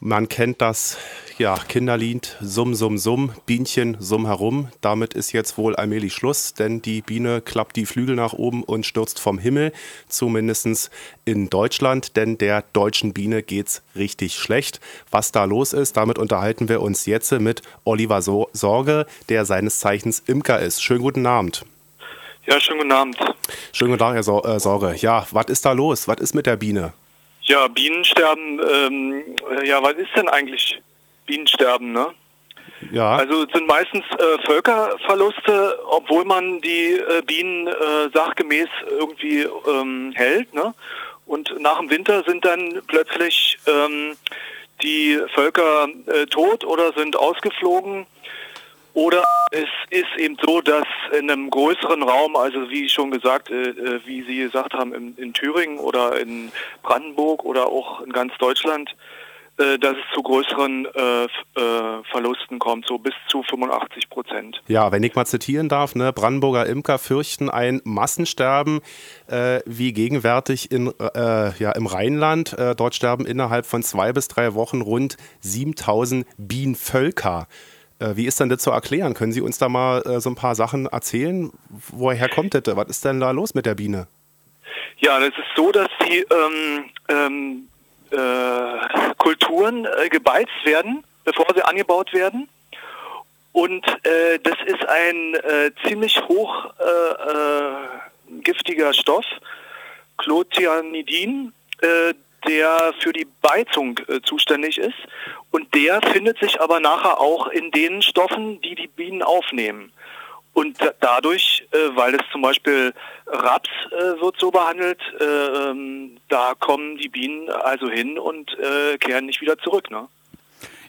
Man kennt das, ja, Kinderlied, Summ, Summ, Summ, Bienchen, Summ herum. Damit ist jetzt wohl allmählich Schluss, denn die Biene klappt die Flügel nach oben und stürzt vom Himmel, zumindest in Deutschland, denn der deutschen Biene geht's richtig schlecht. Was da los ist, damit unterhalten wir uns jetzt mit Oliver Sorge, der seines Zeichens Imker ist. Schönen guten Abend. Ja, schönen guten Abend. Schönen guten Tag, Herr äh, Sorge. Ja, was ist da los? Was ist mit der Biene? Ja, Bienensterben, ähm, ja, was ist denn eigentlich Bienensterben, ne? Ja. Also es sind meistens äh, Völkerverluste, obwohl man die äh, Bienen äh, sachgemäß irgendwie ähm, hält, ne? Und nach dem Winter sind dann plötzlich ähm, die Völker äh, tot oder sind ausgeflogen oder es ist eben so, dass in einem größeren Raum, also wie schon gesagt, äh, äh, wie Sie gesagt haben, in, in, Thüringen oder in Brandenburg oder auch in ganz Deutschland, äh, dass es zu größeren äh, äh Verlusten kommt, so bis zu 85 Prozent. Ja, wenn ich mal zitieren darf, ne, Brandenburger Imker fürchten ein Massensterben äh, wie gegenwärtig in, ja, im Rheinland. dort sterben innerhalb von zwei bis drei Wochen rund 7000 Bienenvölker. Äh, wie ist denn das zu erklären? Können Sie uns da mal äh, so ein paar Sachen erzählen? Woher kommt das? Was ist denn da los mit der Biene? Ja, es ist so, dass die ähm, ähm, äh, Kulturen äh, gebeizt werden, bevor sie angebaut werden. Und äh, das ist ein äh, ziemlich hoch giftiger Stoff, Clothianidin, der für die Beizung äh, zuständig ist. Und der findet sich aber nachher auch in den Stoffen, die die Bienen aufnehmen. Und dadurch, äh, weil es zum Beispiel Raps äh, wird so behandelt, äh, ähm, da kommen die Bienen also hin und äh, kehren nicht wieder zurück. Ne?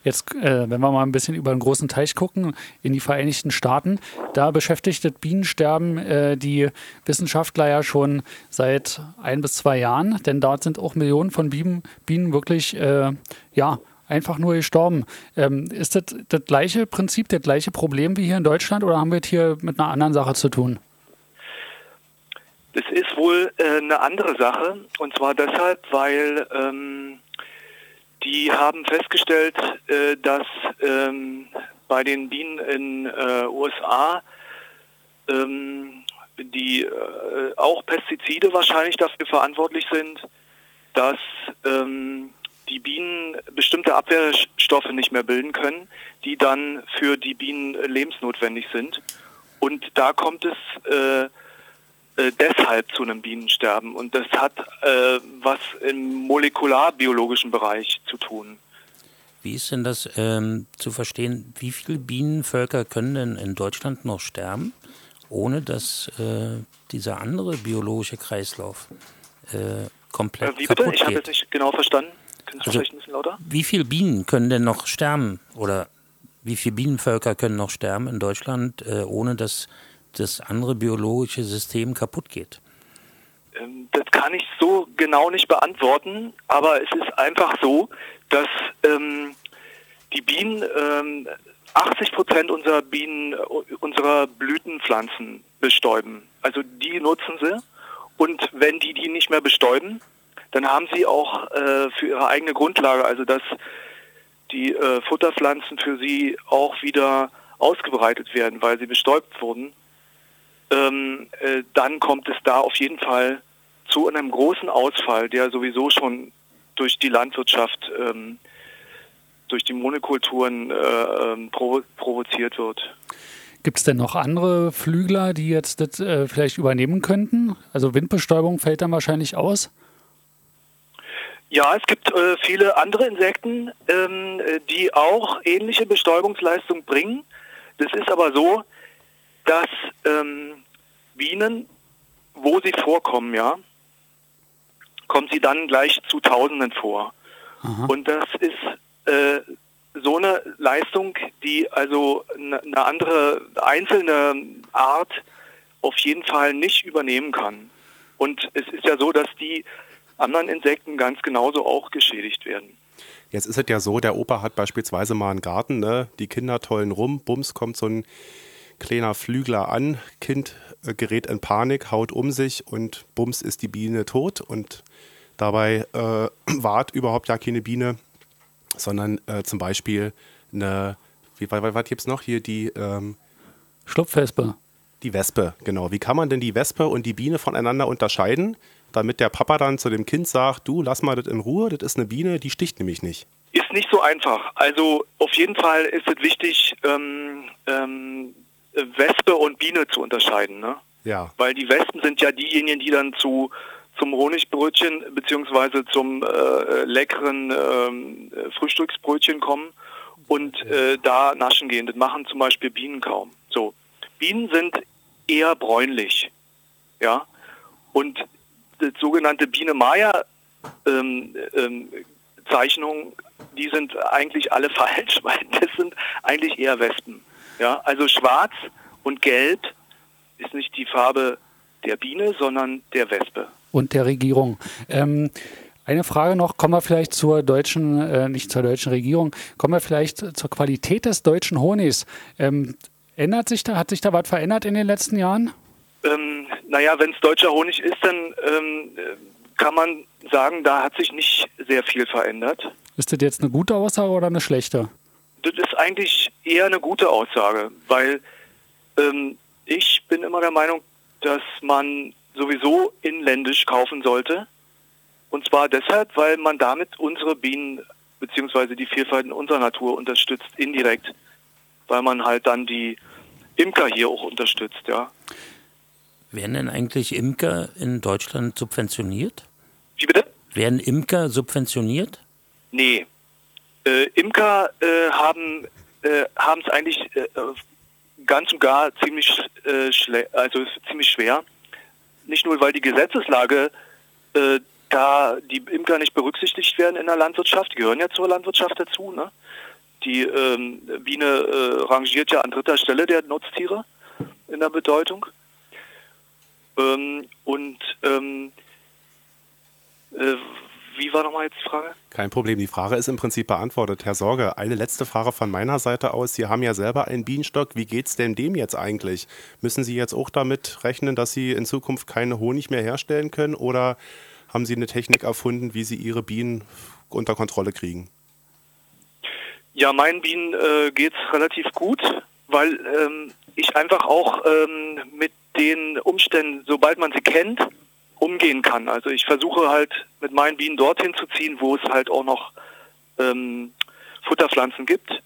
Jetzt, äh, wenn wir mal ein bisschen über den großen Teich gucken, in die Vereinigten Staaten, da beschäftigt das Bienensterben äh, die Wissenschaftler ja schon seit ein bis zwei Jahren, denn dort sind auch Millionen von Bienen, Bienen wirklich, äh, ja, einfach nur gestorben. Ähm, ist das das gleiche Prinzip, das gleiche Problem wie hier in Deutschland oder haben wir es hier mit einer anderen Sache zu tun? Das ist wohl äh, eine andere Sache und zwar deshalb, weil ähm, die haben festgestellt, äh, dass ähm, bei den Bienen in äh, USA ähm, die äh, auch Pestizide wahrscheinlich dafür verantwortlich sind, dass ähm, die Bienen bestimmte Abwehrstoffe nicht mehr bilden können, die dann für die Bienen lebensnotwendig sind. Und da kommt es äh, äh, deshalb zu einem Bienensterben. Und das hat äh, was im molekularbiologischen Bereich zu tun. Wie ist denn das ähm, zu verstehen? Wie viele Bienenvölker können denn in Deutschland noch sterben, ohne dass äh, dieser andere biologische Kreislauf äh, komplett äh, wie bitte? Ich habe jetzt nicht genau verstanden. Können Sie also, vielleicht ein bisschen lauter? Wie viele Bienen können denn noch sterben oder wie viele Bienenvölker können noch sterben in Deutschland, äh, ohne dass das andere biologische System kaputt geht? Ähm, das kann ich so genau nicht beantworten, aber es ist einfach so, dass ähm, die Bienen ähm, 80 Prozent unserer Bienen, unserer Blütenpflanzen bestäuben. Also die nutzen sie und wenn die die nicht mehr bestäuben, dann haben sie auch äh, für ihre eigene Grundlage, also dass die äh, Futterpflanzen für sie auch wieder ausgebreitet werden, weil sie bestäubt wurden, ähm, äh, dann kommt es da auf jeden Fall zu einem großen Ausfall, der sowieso schon durch die Landwirtschaft, ähm, durch die Monokulturen äh, ähm, provo provoziert wird. Gibt es denn noch andere Flügler, die jetzt das äh, vielleicht übernehmen könnten? Also Windbestäubung fällt dann wahrscheinlich aus? Ja, es gibt äh, viele andere Insekten, ähm, die auch ähnliche Bestäubungsleistung bringen. Das ist aber so, dass ähm, Bienen, wo sie vorkommen, ja, kommen sie dann gleich zu Tausenden vor. Aha. Und das ist äh, so eine Leistung, die also eine andere einzelne Art auf jeden Fall nicht übernehmen kann. Und es ist ja so, dass die anderen Insekten ganz genauso auch geschädigt werden. Jetzt ist es ja so, der Opa hat beispielsweise mal einen Garten, ne? die Kinder tollen rum, bums, kommt so ein kleiner Flügler an, Kind äh, gerät in Panik, haut um sich und bums ist die Biene tot und dabei äh, ward überhaupt ja keine Biene sondern äh, zum Beispiel eine, wie, was, was gibt es noch hier, die ähm, Schlupfwespe. Die Wespe, genau. Wie kann man denn die Wespe und die Biene voneinander unterscheiden, damit der Papa dann zu dem Kind sagt, du lass mal das in Ruhe, das ist eine Biene, die sticht nämlich nicht? Ist nicht so einfach. Also auf jeden Fall ist es wichtig, ähm, ähm, Wespe und Biene zu unterscheiden. Ne? Ja. Weil die Wespen sind ja diejenigen, die dann zu zum Honigbrötchen beziehungsweise zum äh, leckeren ähm, Frühstücksbrötchen kommen und äh, da naschen gehen. Das machen zum Beispiel Bienen kaum. So, Bienen sind eher bräunlich, ja, und das sogenannte Biene Maya ähm, ähm, Zeichnungen, die sind eigentlich alle falsch, weil das sind eigentlich eher Wespen. Ja, also schwarz und gelb ist nicht die Farbe der Biene, sondern der Wespe. Und der Regierung. Ähm, eine Frage noch, kommen wir vielleicht zur deutschen, äh, nicht zur deutschen Regierung, kommen wir vielleicht zur Qualität des deutschen Honigs. Ähm, ändert sich da, hat sich da was verändert in den letzten Jahren? Ähm, naja, wenn es deutscher Honig ist, dann ähm, kann man sagen, da hat sich nicht sehr viel verändert. Ist das jetzt eine gute Aussage oder eine schlechte? Das ist eigentlich eher eine gute Aussage, weil ähm, ich bin immer der Meinung, dass man sowieso inländisch kaufen sollte. Und zwar deshalb, weil man damit unsere Bienen bzw. die Vielfalt in unserer Natur unterstützt, indirekt, weil man halt dann die Imker hier auch unterstützt, ja. Werden denn eigentlich Imker in Deutschland subventioniert? Wie bitte? Werden Imker subventioniert? Nee. Äh, Imker äh, haben äh, es eigentlich äh, ganz und gar ziemlich, äh, also ziemlich schwer. Nicht nur, weil die Gesetzeslage äh, da die Imker nicht berücksichtigt werden in der Landwirtschaft, die gehören ja zur Landwirtschaft dazu. Ne? Die ähm, Biene äh, rangiert ja an dritter Stelle der Nutztiere in der Bedeutung. Ähm, und ähm, äh, wie war nochmal jetzt die Frage? Kein Problem, die Frage ist im Prinzip beantwortet. Herr Sorge, eine letzte Frage von meiner Seite aus. Sie haben ja selber einen Bienenstock. Wie geht es denn dem jetzt eigentlich? Müssen Sie jetzt auch damit rechnen, dass Sie in Zukunft keine Honig mehr herstellen können? Oder haben Sie eine Technik erfunden, wie Sie Ihre Bienen unter Kontrolle kriegen? Ja, meinen Bienen äh, geht es relativ gut, weil ähm, ich einfach auch ähm, mit den Umständen, sobald man sie kennt, umgehen kann. Also ich versuche halt mit meinen Bienen dorthin zu ziehen, wo es halt auch noch ähm, Futterpflanzen gibt.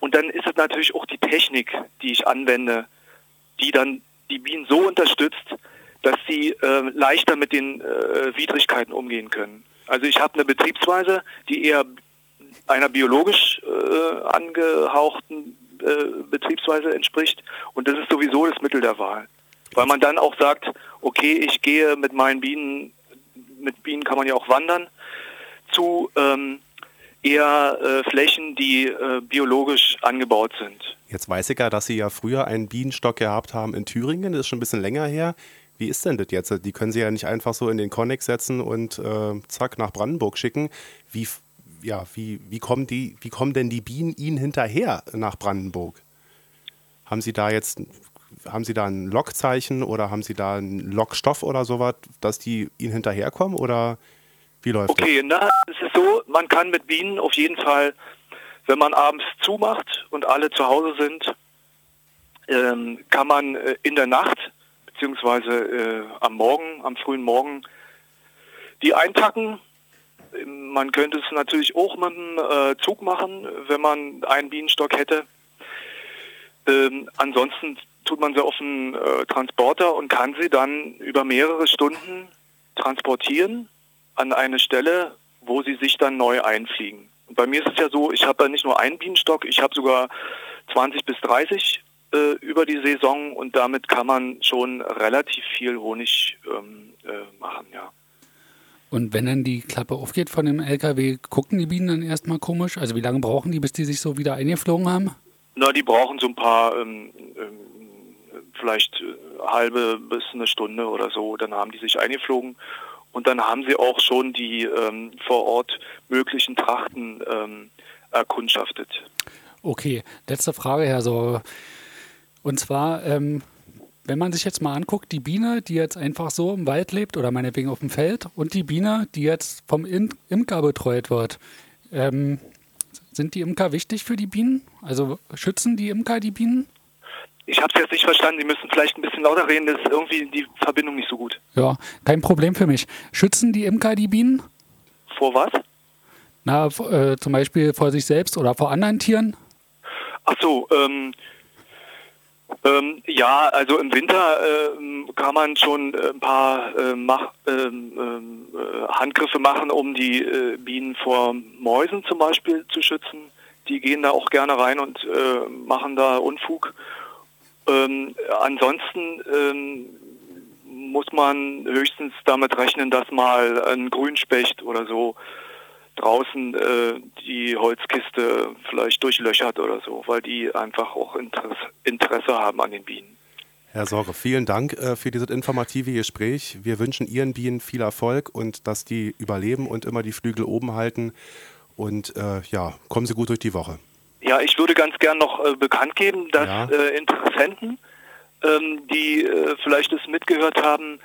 Und dann ist es natürlich auch die Technik, die ich anwende, die dann die Bienen so unterstützt, dass sie äh, leichter mit den äh, Widrigkeiten umgehen können. Also ich habe eine Betriebsweise, die eher einer biologisch äh, angehauchten äh, Betriebsweise entspricht und das ist sowieso das Mittel der Wahl. Weil man dann auch sagt, okay, ich gehe mit meinen Bienen, mit Bienen kann man ja auch wandern, zu ähm, eher äh, Flächen, die äh, biologisch angebaut sind. Jetzt weiß ich ja, dass Sie ja früher einen Bienenstock gehabt haben in Thüringen, das ist schon ein bisschen länger her. Wie ist denn das jetzt? Die können Sie ja nicht einfach so in den Connex setzen und äh, zack nach Brandenburg schicken. Wie, ja, wie, wie, kommen die, wie kommen denn die Bienen Ihnen hinterher nach Brandenburg? Haben Sie da jetzt haben Sie da ein Lockzeichen oder haben Sie da einen Lockstoff oder sowas, dass die Ihnen hinterherkommen oder wie läuft okay, das? Okay, es ist so, man kann mit Bienen auf jeden Fall, wenn man abends zumacht und alle zu Hause sind, ähm, kann man äh, in der Nacht beziehungsweise äh, am Morgen, am frühen Morgen die einpacken. Man könnte es natürlich auch mit dem äh, Zug machen, wenn man einen Bienenstock hätte. Ähm, ansonsten tut man sie auf einen äh, Transporter und kann sie dann über mehrere Stunden transportieren an eine Stelle, wo sie sich dann neu einfliegen. Und bei mir ist es ja so, ich habe ja nicht nur einen Bienenstock, ich habe sogar 20 bis 30 äh, über die Saison und damit kann man schon relativ viel Honig ähm, äh, machen, ja. Und wenn dann die Klappe aufgeht von dem LKW, gucken die Bienen dann erstmal komisch? Also wie lange brauchen die, bis die sich so wieder eingeflogen haben? Na, die brauchen so ein paar ähm, ähm, vielleicht äh, halbe bis eine Stunde oder so. Dann haben die sich eingeflogen und dann haben sie auch schon die ähm, vor Ort möglichen Trachten ähm, erkundschaftet. Okay, letzte Frage, Herr Sorge. Und zwar, ähm, wenn man sich jetzt mal anguckt, die Biene, die jetzt einfach so im Wald lebt oder meinetwegen auf dem Feld und die Biene, die jetzt vom Imker betreut wird. Ähm, Sind die Imker wichtig für die Bienen? Also schützen die Imker die Bienen? Ich habe es jetzt nicht verstanden. Sie müssen vielleicht ein bisschen lauter reden. Das ist irgendwie die Verbindung nicht so gut. Ja, kein Problem für mich. Schützen die Imker die Bienen? Vor was? Na, äh, zum Beispiel vor sich selbst oder vor anderen Tieren? Ach so, ähm, ähm, ja, also im Winter äh, kann man schon ein paar äh, Mach, ähm, äh, Handgriffe machen, um die äh, Bienen vor Mäusen zum Beispiel zu schützen. Die gehen da auch gerne rein und äh, machen da Unfug. Ähm, ansonsten ähm, muss man höchstens damit rechnen, dass mal ein Grünspecht oder so draußen äh, die Holzkiste vielleicht durchlöchert oder so, weil die einfach auch Interesse, Interesse haben an den Bienen. Herr Sorge, vielen Dank äh, für dieses informative Gespräch. Wir wünschen Ihren Bienen viel Erfolg und dass die überleben und immer die Flügel oben halten. Und äh, ja, kommen Sie gut durch die Woche. Ja, ich würde ganz gern noch äh, bekannt geben, dass ja. Äh, Interessenten, ähm, die äh, vielleicht es mitgehört haben,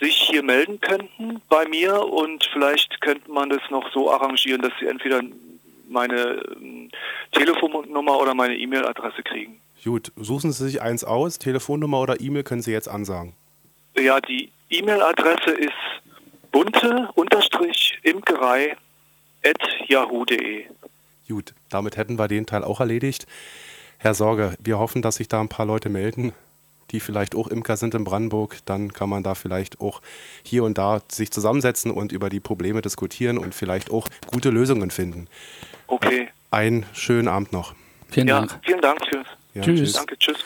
sich hier melden könnten bei mir und vielleicht könnte man das noch so arrangieren, dass sie entweder meine ähm, Telefonnummer oder meine E-Mail-Adresse kriegen. Gut, suchen Sie sich eins aus, Telefonnummer oder E-Mail können Sie jetzt ansagen. Ja, die E-Mail-Adresse ist bunte-imkerei at yahoo.de. Gut, damit hätten wir den Teil auch erledigt. Herr Sorge, wir hoffen, dass sich da ein paar Leute melden die vielleicht auch Imker sind in Brandenburg, dann kann man da vielleicht auch hier und da sich zusammensetzen und über die Probleme diskutieren und vielleicht auch gute Lösungen finden. Okay. Einen schönen Abend noch. Vielen ja, Dank. Vielen Dank fürs. Ja, tschüss. Danke, tschüss.